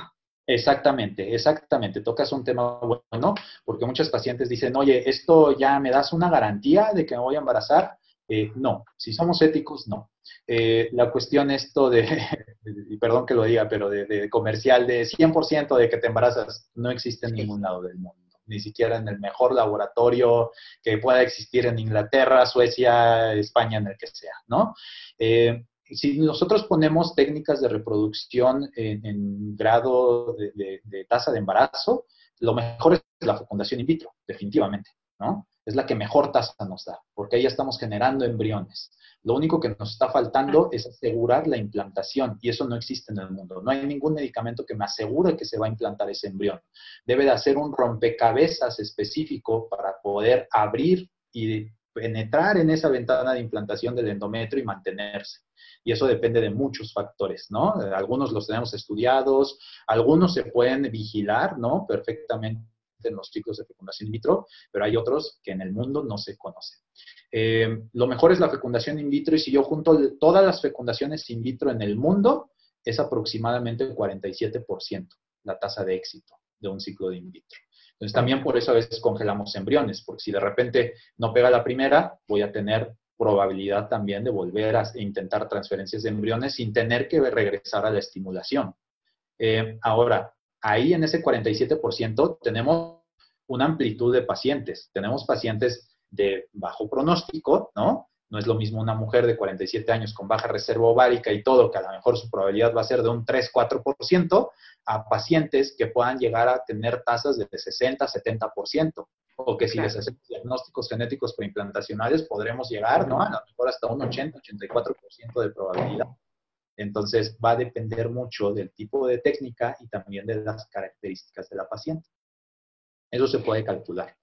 Exactamente, exactamente. Tocas un tema bueno, porque muchos pacientes dicen, oye, ¿esto ya me das una garantía de que me voy a embarazar? Eh, no, si somos éticos, no. Eh, la cuestión esto de, (laughs) y perdón que lo diga, pero de, comercial de 100% de que te embarazas, no existe en ningún lado del mundo ni siquiera en el mejor laboratorio que pueda existir en Inglaterra, Suecia, España, en el que sea, ¿no? Eh, si nosotros ponemos técnicas de reproducción en, grado de, tasa de embarazo, lo mejor es la fecundación in vitro, definitivamente, ¿no? Es la que mejor tasa nos da, porque ahí estamos generando embriones. Lo único que nos está faltando es asegurar la implantación, y eso no existe en el mundo. No hay ningún medicamento que me asegure que se va a implantar ese embrión. Debe de hacer un rompecabezas específico para poder abrir y penetrar en esa ventana de implantación del endometrio y mantenerse. Y eso depende de muchos factores, ¿no? Algunos los tenemos estudiados, algunos se pueden vigilar, ¿no? Perfectamente en los ciclos de fecundación in vitro, pero hay otros que en el mundo no se conocen. Eh, lo mejor es la fecundación in vitro y si yo junto todas las fecundaciones in vitro en el mundo, es aproximadamente el 47% la tasa de éxito de un ciclo de in vitro. Entonces también por eso a veces congelamos embriones, porque si de repente no pega la primera, voy a tener probabilidad también de volver a intentar transferencias de embriones sin tener que regresar a la estimulación. Eh, ahora, ahí en ese 47% tenemos una amplitud de pacientes. Tenemos pacientes de bajo pronóstico, ¿no? No es lo mismo una mujer de 47 años con baja reserva ovárica y todo, que a lo mejor su probabilidad va a ser de un 3-4%, a pacientes que puedan llegar a tener tasas de 60-70%, o que si les hacemos diagnósticos genéticos preimplantacionales podremos llegar, ¿no? A lo mejor hasta un 80-84% de probabilidad. Entonces va a depender mucho del tipo de técnica y también de las características de la paciente. Eso se puede calcular.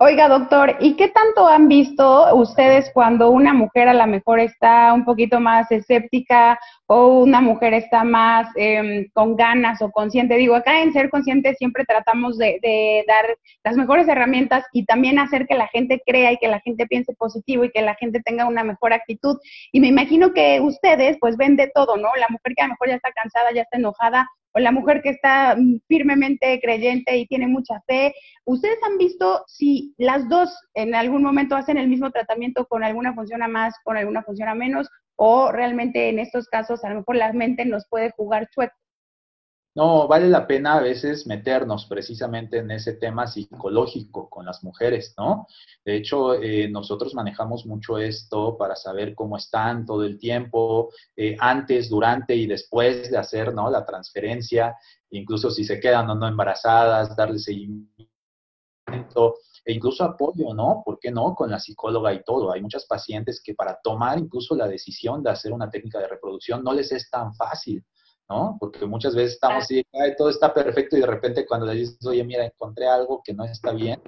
Oiga, doctor, ¿y qué tanto han visto ustedes cuando una mujer a lo mejor está un poquito más escéptica o una mujer está más em, con ganas o consciente? Digo, acá en Ser Consciente siempre tratamos de, de, dar las mejores herramientas y también hacer que la gente crea y que la gente piense positivo y que la gente tenga una mejor actitud. Y me imagino que ustedes pues ven de todo, ¿no? La mujer que a lo mejor ya está cansada, ya está enojada, la mujer que está mm, firmemente creyente y tiene mucha fe. ¿Ustedes han visto si las dos en algún momento hacen el mismo tratamiento con alguna funciona más, con alguna funciona menos? ¿O realmente en estos casos a lo mejor la mente nos puede jugar chueco? No, vale la pena a veces meternos precisamente en ese tema psicológico con las mujeres, ¿no? De hecho, eh, nosotros manejamos mucho esto para saber cómo están todo el tiempo, eh, antes, durante y después de hacer, ¿no? La transferencia, incluso si se quedan o no embarazadas, darle seguimiento e incluso apoyo, ¿no? ¿Por qué no? Con la psicóloga y todo. Hay muchas pacientes que para tomar incluso la decisión de hacer una técnica de reproducción no les es tan fácil. ¿No? Porque muchas veces estamos así, todo está perfecto y de repente cuando le dices, oye, mira, encontré algo que no está bien,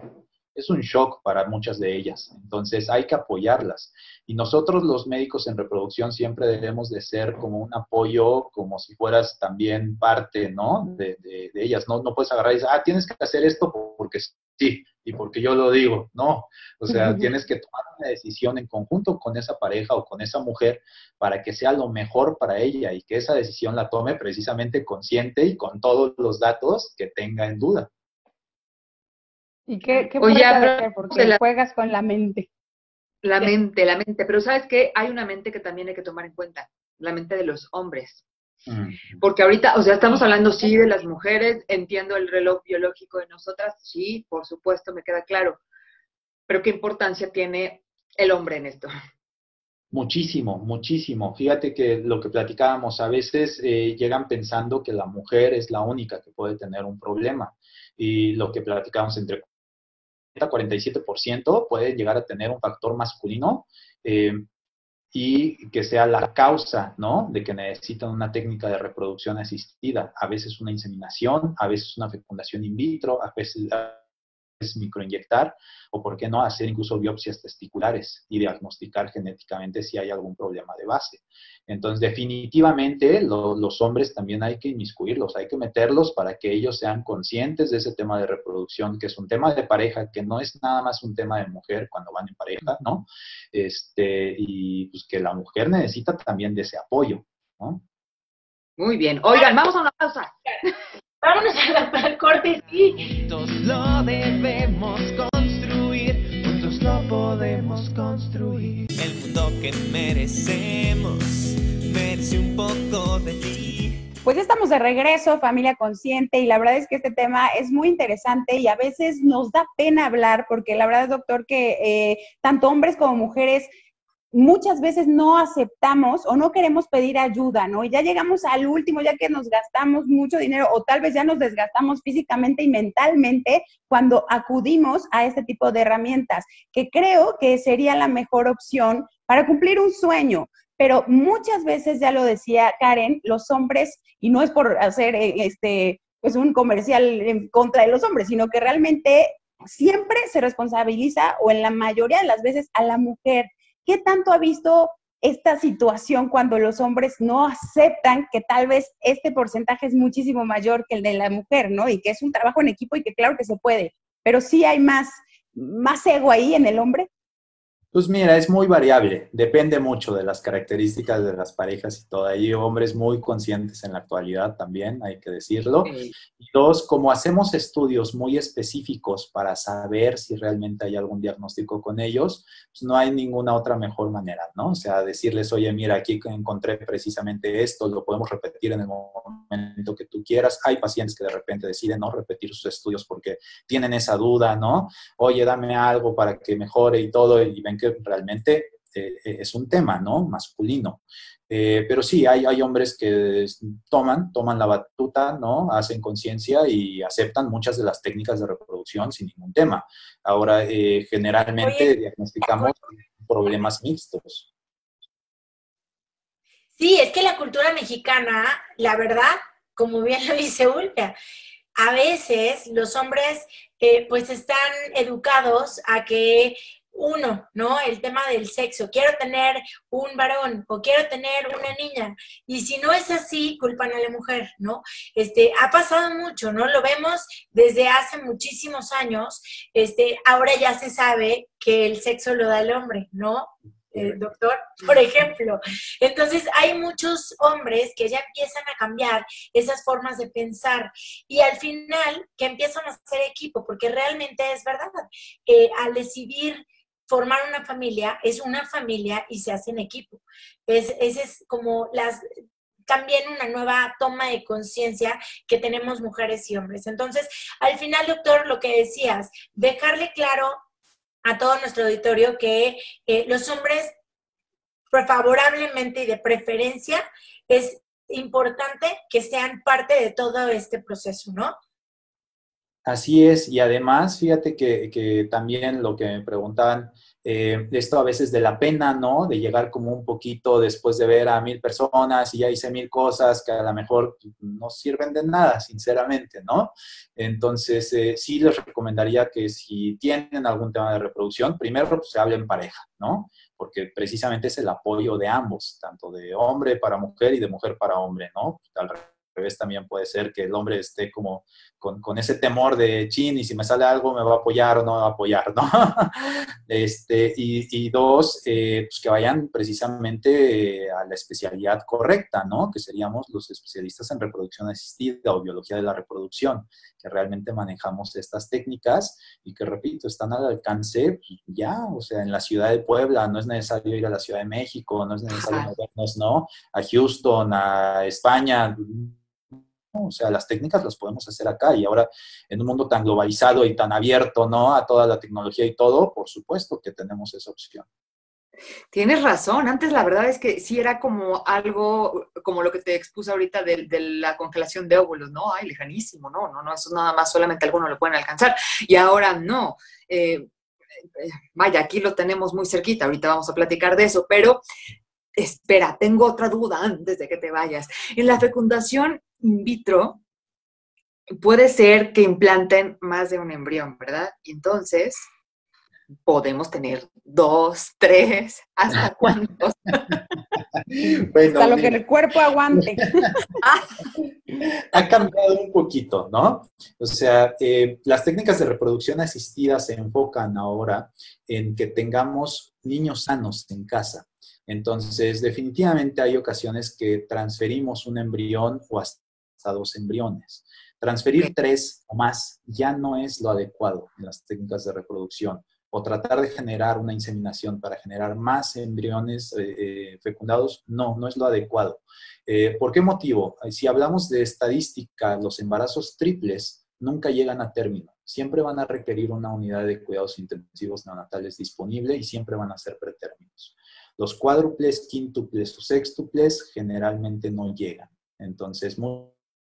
es un shock para muchas de ellas. Entonces hay que apoyarlas. Y nosotros los médicos en reproducción siempre debemos de ser como un apoyo, como si fueras también parte, ¿no? De, de, de ellas. No, no puedes agarrar y decir, ah, tienes que hacer esto porque sí, y porque yo lo digo, no. O sea, tienes que tomar una decisión en conjunto con esa pareja o con esa mujer para que sea lo mejor para ella y que esa decisión la tome precisamente consciente y con todos los datos que tenga en duda. ¿Y qué, qué Oye, pero, porque juegas con la mente. La mente, la mente. Pero ¿sabes qué? Hay una mente que también hay que tomar en cuenta, la mente de los hombres. Porque ahorita, o sea, estamos hablando sí de las mujeres, entiendo el reloj biológico de nosotras, sí, por supuesto, me queda claro. Pero ¿qué importancia tiene el hombre en esto? Muchísimo, muchísimo. Fíjate que lo que platicábamos, a veces eh, llegan pensando que la mujer es la única que puede tener un problema. Y lo que platicamos entre 47% puede llegar a tener un factor masculino eh, y que sea la causa, ¿no? De que necesitan una técnica de reproducción asistida. A veces una inseminación, a veces una fecundación in vitro, a veces es microinyectar o, por qué no, hacer incluso biopsias testiculares y diagnosticar genéticamente si hay algún problema de base. Entonces, definitivamente los hombres también hay que inmiscuirlos, hay que meterlos para que ellos sean conscientes de ese tema de reproducción, que es un tema de pareja, que no es nada más un tema de mujer cuando van en pareja, ¿no? Este, y pues que la mujer necesita también de ese apoyo, ¿no? Muy bien. Oigan, vamos a una pausa. (laughs) Vámonos al corte, sí. Juntos lo debemos construir, juntos lo podemos construir. El mundo que merecemos merece un poco de ti. Pues estamos de regreso, familia consciente, y la verdad es que este tema es muy interesante y a veces nos da pena hablar porque la verdad, doctor, que eh, tanto hombres como mujeres muchas veces no aceptamos o no queremos pedir ayuda, ¿no? Y ya llegamos al último, ya que nos gastamos mucho dinero o tal vez ya nos desgastamos físicamente y mentalmente cuando acudimos a este tipo de herramientas, que creo que sería la mejor opción para cumplir un sueño. Pero muchas veces, ya lo decía Karen, los hombres, y no es por hacer eh, este, pues un comercial en contra de los hombres, sino que realmente siempre se responsabiliza o en la mayoría de las veces a la mujer. ¿Qué tanto ha visto esta situación cuando los hombres no aceptan que tal vez este porcentaje es muchísimo mayor que el de la mujer, ¿no? Y que es un trabajo en equipo y que claro que se puede, pero sí hay más, más ego ahí en el hombre. Pues mira, es muy variable, depende mucho de las características de las parejas y todo. Hay hombres muy conscientes en la actualidad también, hay que decirlo. Y dos, como hacemos estudios muy específicos para saber si realmente hay algún diagnóstico con ellos, pues no hay ninguna otra mejor manera, ¿no? O sea, decirles, oye, mira, aquí encontré precisamente esto, lo podemos repetir en el momento que tú quieras. Hay pacientes que de repente deciden no repetir sus estudios porque tienen esa duda, ¿no? Oye, dame algo para que mejore y todo, y ven que realmente eh, es un tema, ¿no? Masculino. Eh, pero sí, hay, hay hombres que toman, toman la batuta, ¿no? Hacen conciencia y aceptan muchas de las técnicas de reproducción sin ningún tema. Ahora, eh, generalmente diagnosticamos problemas mixtos. Sí, es que la cultura mexicana, la verdad, como bien lo dice Ulga, a veces los hombres pues están educados a que uno, ¿no? El tema del sexo. Quiero tener un varón o quiero tener una niña. Y si no es así, culpan a la mujer, ¿no? Este, ha pasado mucho, ¿no? Lo vemos desde hace muchísimos años. Este, ahora ya se sabe que el sexo lo da el hombre, ¿no? Eh, doctor, por ejemplo. Entonces, hay muchos hombres que ya empiezan a cambiar esas formas de pensar y al final que empiezan a ser equipo, porque realmente es verdad, eh, al decidir formar una familia es una familia y se hace en equipo. Es, es como las también una nueva toma de conciencia que tenemos mujeres y hombres. Entonces, al final, doctor, lo que decías, dejarle claro a todo nuestro auditorio que eh, los hombres, favorablemente y de preferencia, es importante que sean parte de todo este proceso, ¿no? Así es, y además, fíjate que, también lo que me preguntaban, eh, esto a veces de la pena, ¿no? De llegar como un poquito después de ver a mil personas y ya hice mil cosas que a lo mejor no sirven de nada, sinceramente, ¿no? Entonces, eh, sí les recomendaría que si tienen algún tema de reproducción, primero pues, se hable en pareja, ¿no? Porque precisamente es el apoyo de ambos, tanto de hombre para mujer y de mujer para hombre, ¿no? Al revés también puede ser que el hombre esté como con, ese temor de chin y si me sale algo me va a apoyar o no me va a apoyar, ¿no? (laughs) este, y, dos, eh, pues que vayan precisamente eh, a la especialidad correcta, ¿no? Que seríamos los especialistas en reproducción asistida o biología de la reproducción, que realmente manejamos estas técnicas y que, repito, están al alcance pues, ya, o sea, en la ciudad de Puebla, no es necesario ir a la Ciudad de México, no es necesario movernos, ¿no? A Houston, a España, o sea, las técnicas las podemos hacer acá y ahora en un mundo tan globalizado y tan abierto, ¿no? A toda la tecnología y todo, por supuesto que tenemos esa opción. Tienes razón, antes la verdad es que sí era como algo, como lo que te expuse ahorita de, la congelación de óvulos, ¿no? Ay, lejanísimo, no, no, no, eso nada más solamente algunos lo pueden alcanzar. Y ahora no. Eh, eh, vaya, aquí lo tenemos muy cerquita, ahorita vamos a platicar de eso, pero espera, tengo otra duda antes de que te vayas. En la fecundación in vitro, puede ser que implanten más de un embrión, ¿verdad? Y entonces podemos tener dos, tres, ¿hasta (laughs) cuántos? hasta lo que el cuerpo aguante. (laughs) ha cambiado un poquito, ¿no? O sea, eh, las técnicas de reproducción asistida se enfocan ahora en que tengamos niños sanos en casa. Entonces, definitivamente hay ocasiones que transferimos un embrión o hasta dos embriones. Transferir tres o más ya no es lo adecuado en las técnicas de reproducción. O tratar de generar una inseminación para generar más embriones eh, eh, fecundados, no, no es lo adecuado. Eh, ¿Por qué motivo? Si hablamos de estadística, los embarazos triples nunca llegan a término. Siempre van a requerir una unidad de cuidados intensivos neonatales disponible y siempre van a ser pretérminos. Los cuádruples, quíntuples o sextuples generalmente no llegan. Entonces,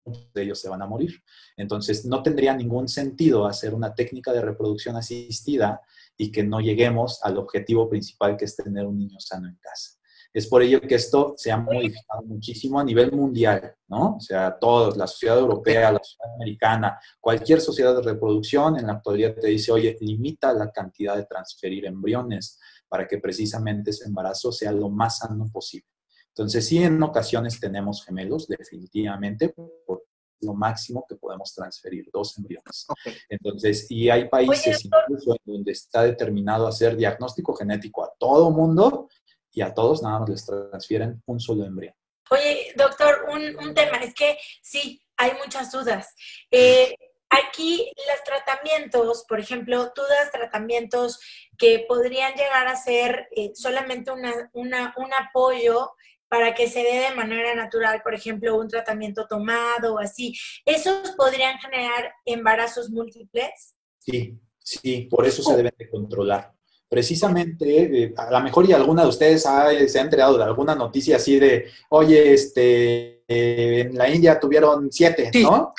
de ellos se van a morir. Entonces, no tendría ningún sentido hacer una técnica de reproducción asistida y que no lleguemos al objetivo principal que es tener un niño sano en casa. Es por ello que esto se ha modificado muchísimo a nivel mundial, ¿no? O sea, todos, la sociedad europea, la sociedad americana, cualquier sociedad de reproducción en la actualidad te dice, oye, limita la cantidad de transferir embriones para que precisamente ese embarazo sea lo más sano posible. Entonces, sí, en ocasiones tenemos gemelos, definitivamente, por lo máximo que podemos transferir, dos embriones. Entonces, y hay países incluso en donde está determinado hacer diagnóstico genético a todo mundo y a todos nada más les transfieren un solo embrión. Oye, doctor, un, tema, es que sí, hay muchas dudas. Eh, aquí los tratamientos, por ejemplo, tú das tratamientos que podrían llegar a ser eh, solamente una, un apoyo para que se dé de manera natural, por ejemplo, un tratamiento tomado o así. ¿Esos podrían generar embarazos múltiples? Sí, sí, por eso se deben de controlar. Precisamente, eh, a lo mejor y alguna de ustedes se ha enterado de alguna noticia así de, oye, este, eh, en la India tuvieron siete, ¿no?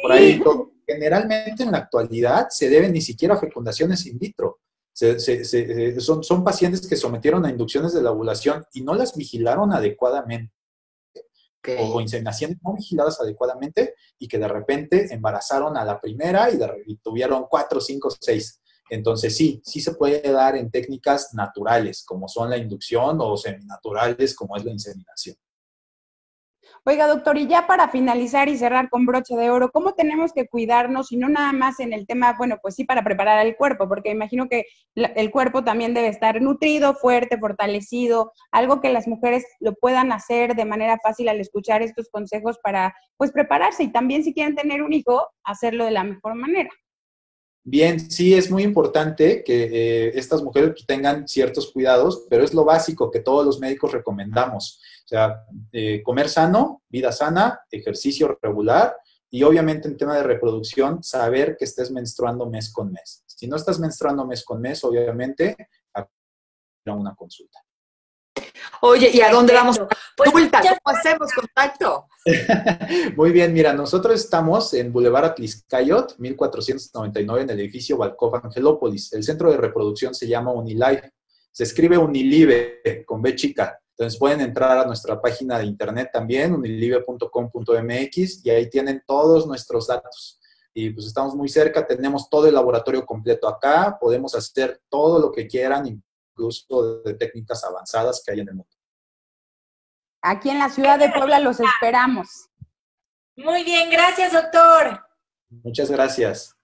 por ahí, generalmente en la actualidad se deben ni siquiera a fecundaciones in vitro se, son, son pacientes que sometieron a inducciones de la ovulación y no las vigilaron adecuadamente. O, inseminaciones no vigiladas adecuadamente y que de repente embarazaron a la primera y, y tuvieron cuatro, cinco, seis. Entonces sí, sí se puede dar en técnicas naturales, como son la inducción, o seminaturales, como es la inseminación. Oiga, doctor, y ya para finalizar y cerrar con broche de oro, ¿cómo tenemos que cuidarnos y no nada más en el tema, bueno, pues sí, para preparar el cuerpo, porque imagino que el cuerpo también debe estar nutrido, fuerte, fortalecido, algo que las mujeres lo puedan hacer de manera fácil al escuchar estos consejos para, pues, prepararse y también si quieren tener un hijo, hacerlo de la mejor manera. Bien, sí es muy importante que eh, estas mujeres tengan ciertos cuidados, pero es lo básico que todos los médicos recomendamos. O sea, eh, comer sano, vida sana, ejercicio regular y obviamente en tema de reproducción, saber que estés menstruando mes con mes. Si no estás menstruando mes con mes, obviamente, a una consulta. Oye, ¿y a dónde vamos? Pues, ¿Cómo hacemos contacto? (laughs) Muy bien, mira, nosotros estamos en Boulevard Atliscayot, 1499, en el edificio Balcov Angelópolis. El centro de reproducción se llama Unilife. Se escribe Unilive con B chica. Entonces pueden entrar a nuestra página de internet también, unilive.com.mx, y ahí tienen todos nuestros datos. Y pues estamos muy cerca, tenemos todo el laboratorio completo acá, podemos hacer todo lo que quieran, incluso de técnicas avanzadas que hay en el mundo. Aquí en la ciudad de Puebla los esperamos. Muy bien, gracias, doctor. Muchas gracias.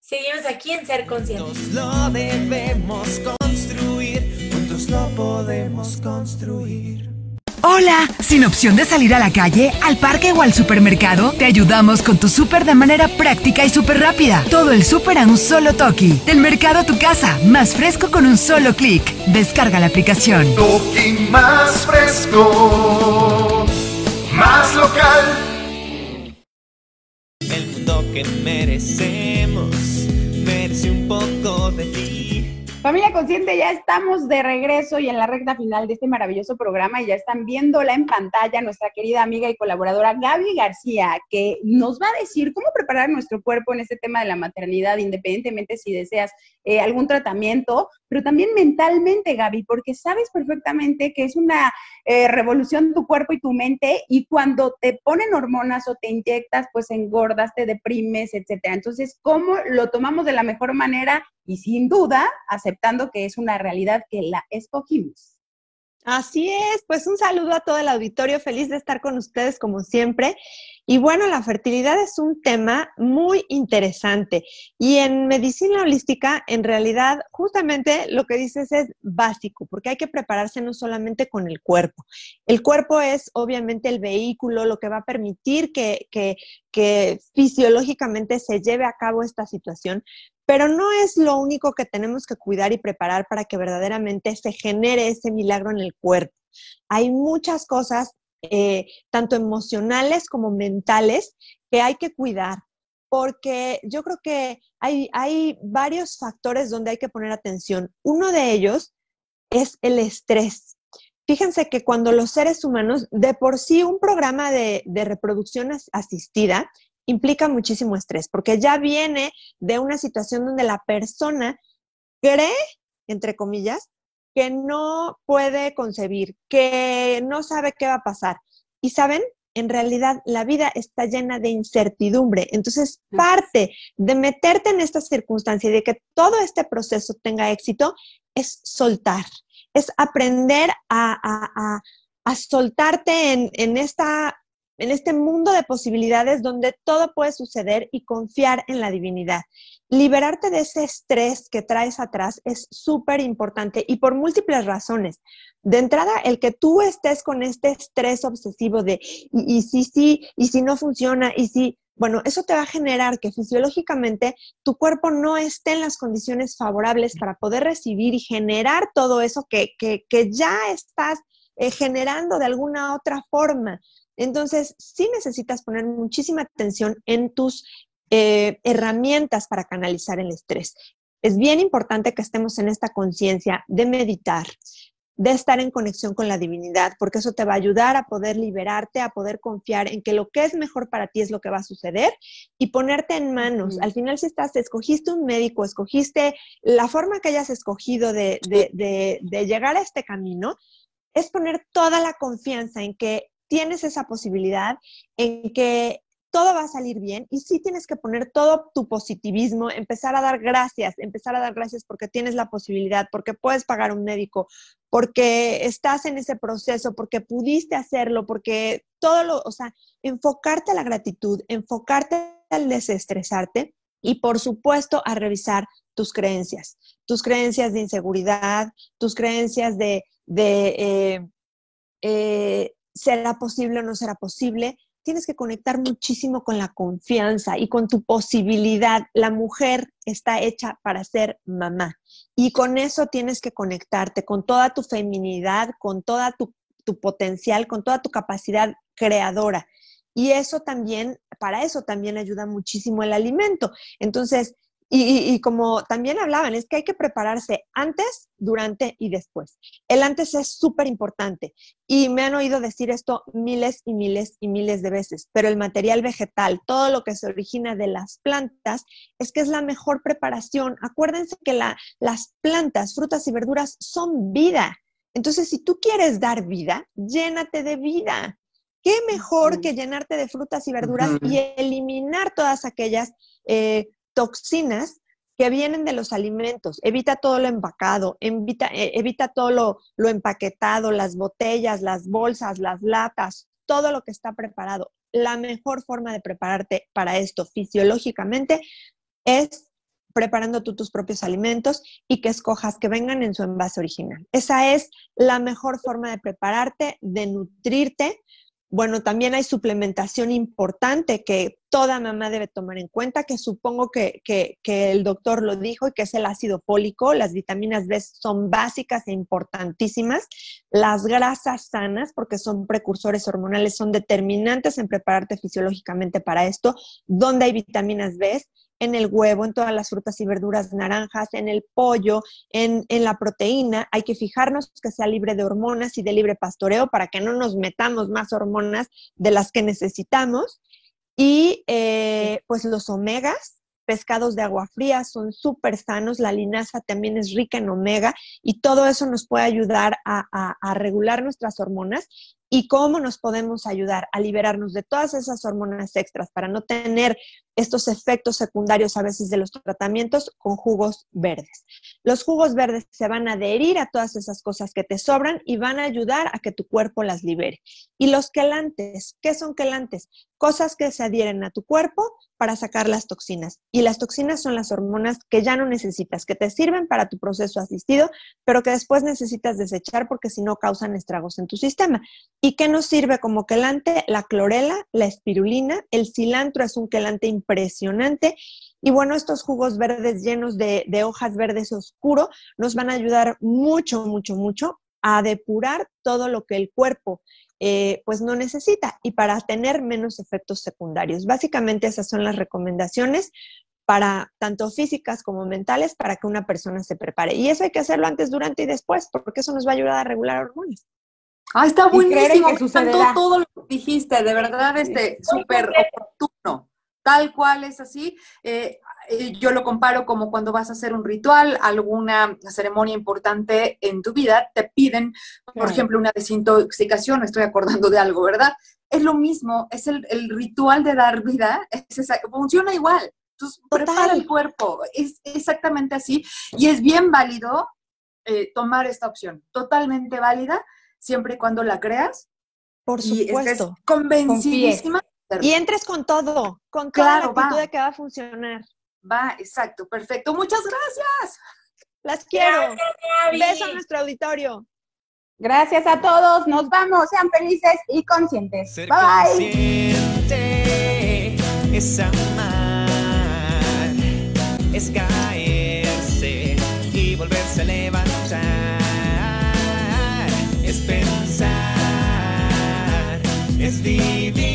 Seguimos aquí en Ser Conscientes. lo debemos construir, juntos lo podemos construir. Hola, sin opción de salir a la calle, al parque o al supermercado, te ayudamos con tu súper de manera práctica y súper rápida. Todo el súper a un solo toque. Del mercado a tu casa, más fresco con un solo clic. Descarga la aplicación. Toki más fresco, más local. El mundo que merecemos merece un poco de ti. Familia Consciente, ya estamos de regreso y en la recta final de este maravilloso programa y ya están viéndola en pantalla nuestra querida amiga y colaboradora Gaby García, que nos va a decir cómo preparar nuestro cuerpo en este tema de la maternidad, independientemente si deseas eh, algún tratamiento, pero también mentalmente, Gaby, porque sabes perfectamente que es una eh, revolución tu cuerpo y tu mente y cuando te ponen hormonas o te inyectas, pues engordas, te deprimes, etcétera. Entonces, ¿cómo lo tomamos de la mejor manera? Y sin duda, aceptando que es una realidad que la escogimos. Así es, pues un saludo a todo el auditorio, feliz de estar con ustedes como siempre. Y bueno, la fertilidad es un tema muy interesante y en medicina holística, en realidad, justamente lo que dices es básico, porque hay que prepararse no solamente con el cuerpo. El cuerpo es obviamente el vehículo, lo que va a permitir que, que, que fisiológicamente se lleve a cabo esta situación, pero no es lo único que tenemos que cuidar y preparar para que verdaderamente se genere ese milagro en el cuerpo. Hay muchas cosas, eh, tanto emocionales como mentales, que hay que cuidar, porque yo creo que hay, hay varios factores donde hay que poner atención. Uno de ellos es el estrés. Fíjense que cuando los seres humanos, de por sí un programa de, de reproducción asistida implica muchísimo estrés, porque ya viene de una situación donde la persona cree, entre comillas, que no puede concebir, que no sabe qué va a pasar. Y saben, en realidad la vida está llena de incertidumbre. Entonces, parte de meterte en esta circunstancia y de que todo este proceso tenga éxito es soltar, es aprender a, soltarte en, en, esta, en este mundo de posibilidades donde todo puede suceder y confiar en la divinidad. Liberarte de ese estrés que traes atrás es súper importante y por múltiples razones. De entrada, el que tú estés con este estrés obsesivo de y, si sí, y si no funciona, y si, bueno, eso te va a generar que fisiológicamente tu cuerpo no esté en las condiciones favorables para poder recibir y generar todo eso que, que, que ya estás eh, generando de alguna otra forma. Entonces, sí necesitas poner muchísima atención en tus eh, herramientas para canalizar el estrés. Es bien importante que estemos en esta conciencia de meditar, de estar en conexión con la divinidad, porque eso te va a ayudar a poder liberarte, a poder confiar en que lo que es mejor para ti es lo que va a suceder y ponerte en manos. Al final, si estás, escogiste un médico, escogiste la forma que hayas escogido de, de llegar a este camino, es poner toda la confianza en que tienes esa posibilidad, en que todo va a salir bien y sí tienes que poner todo tu positivismo, empezar a dar gracias, empezar a dar gracias porque tienes la posibilidad, porque puedes pagar un médico, porque estás en ese proceso, porque pudiste hacerlo, porque todo lo, o sea, enfocarte a la gratitud, enfocarte al desestresarte y por supuesto a revisar tus creencias, tus creencias de inseguridad, tus creencias de, de eh, eh, será posible o no será posible, tienes que conectar muchísimo con la confianza y con tu posibilidad. La mujer está hecha para ser mamá y con eso tienes que conectarte con toda tu feminidad, con toda tu, tu potencial, con toda tu capacidad creadora. Y eso también, para eso también ayuda muchísimo el alimento. Entonces, y, como también hablaban, es que hay que prepararse antes, durante y después. El antes es súper importante y me han oído decir esto miles y miles y miles de veces, pero el material vegetal, todo lo que se origina de las plantas, es que es la mejor preparación. Acuérdense que las plantas, frutas y verduras son vida. Entonces, si tú quieres dar vida, llénate de vida. ¿Qué mejor que llenarte de frutas y verduras y eliminar todas aquellas eh, toxinas que vienen de los alimentos. Evita todo lo empacado, evita, eh, evita todo lo, lo empaquetado, las botellas, las bolsas, las latas, todo lo que está preparado. La mejor forma de prepararte para esto fisiológicamente es preparando tú tus propios alimentos y que escojas que vengan en su envase original. Esa es la mejor forma de prepararte, de nutrirte, bueno, también hay suplementación importante que toda mamá debe tomar en cuenta, que supongo que, el doctor lo dijo y que es el ácido fólico. Las vitaminas B son básicas e importantísimas. Las grasas sanas, porque son precursores hormonales, son determinantes en prepararte fisiológicamente para esto. ¿Dónde hay vitaminas B? En el huevo, en todas las frutas y verduras naranjas, en el pollo, en, la proteína. Hay que fijarnos que sea libre de hormonas y de libre pastoreo para que no nos metamos más hormonas de las que necesitamos. Y eh, pues los omegas, pescados de agua fría son súper sanos, la linaza también es rica en omega y todo eso nos puede ayudar a, a, regular nuestras hormonas y cómo nos podemos ayudar a liberarnos de todas esas hormonas extras para no tener estos efectos secundarios a veces de los tratamientos con jugos verdes. Los jugos verdes se van a adherir a todas esas cosas que te sobran y van a ayudar a que tu cuerpo las libere. Y los quelantes, ¿qué son quelantes? Cosas que se adhieren a tu cuerpo para sacar las toxinas. Y las toxinas son las hormonas que ya no necesitas, que te sirven para tu proceso asistido, pero que después necesitas desechar porque si no causan estragos en tu sistema. ¿Y qué nos sirve como quelante? La clorela, la espirulina, el cilantro es un quelante impresionante. Y bueno, estos jugos verdes llenos de, hojas verdes oscuro nos van a ayudar mucho, mucho, mucho a depurar todo lo que el cuerpo eh, pues no necesita y para tener menos efectos secundarios. Básicamente esas son las recomendaciones para tanto físicas como mentales para que una persona se prepare. Y eso hay que hacerlo antes, durante y después, porque eso nos va a ayudar a regular hormonas. Ah, está buenísimo, todo, todo lo que dijiste, de verdad, este, súper oportuno tal cual es así. Eh, eh, yo lo comparo como cuando vas a hacer un ritual, alguna ceremonia importante en tu vida, te piden, por ejemplo, una desintoxicación, me estoy acordando de algo, ¿verdad? Es lo mismo, es el, el ritual de dar vida, es esa- funciona igual. Entonces, prepara el cuerpo, es exactamente así, y es bien válido eh, tomar esta opción, totalmente válida, siempre y cuando la creas. Por y estés supuesto. convencidísima. Y entres con todo, con toda Claro, la actitud va. de que va a funcionar. Va, exacto, perfecto. Muchas gracias. Las quiero. Gracias. Beso a nuestro auditorio. Gracias a todos, nos vamos, sean felices y conscientes. Ser Bye bye. consciente es amar, es ganar. thee.